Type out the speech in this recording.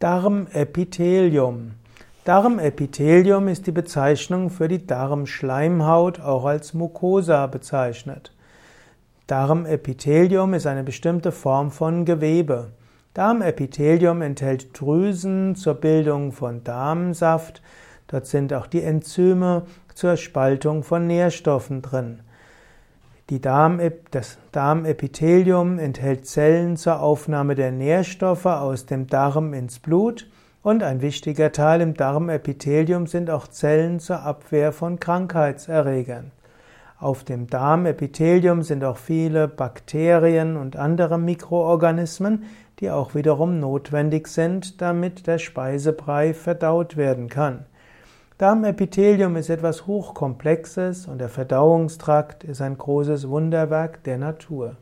Darmepithelium. Darmepithelium ist die Bezeichnung für die Darmschleimhaut, auch als Mucosa bezeichnet. Darmepithelium ist eine bestimmte Form von Gewebe. Darmepithelium enthält Drüsen zur Bildung von Darmsaft. Dort sind auch die Enzyme zur Spaltung von Nährstoffen drin. Darm, das Darmepithelium enthält Zellen zur Aufnahme der Nährstoffe aus dem Darm ins Blut und ein wichtiger Teil im Darmepithelium sind auch Zellen zur Abwehr von Krankheitserregern. Auf dem Darmepithelium sind auch viele Bakterien und andere Mikroorganismen, die auch wiederum notwendig sind, damit der Speisebrei verdaut werden kann. Darmepithelium ist etwas Hochkomplexes und der Verdauungstrakt ist ein großes Wunderwerk der Natur.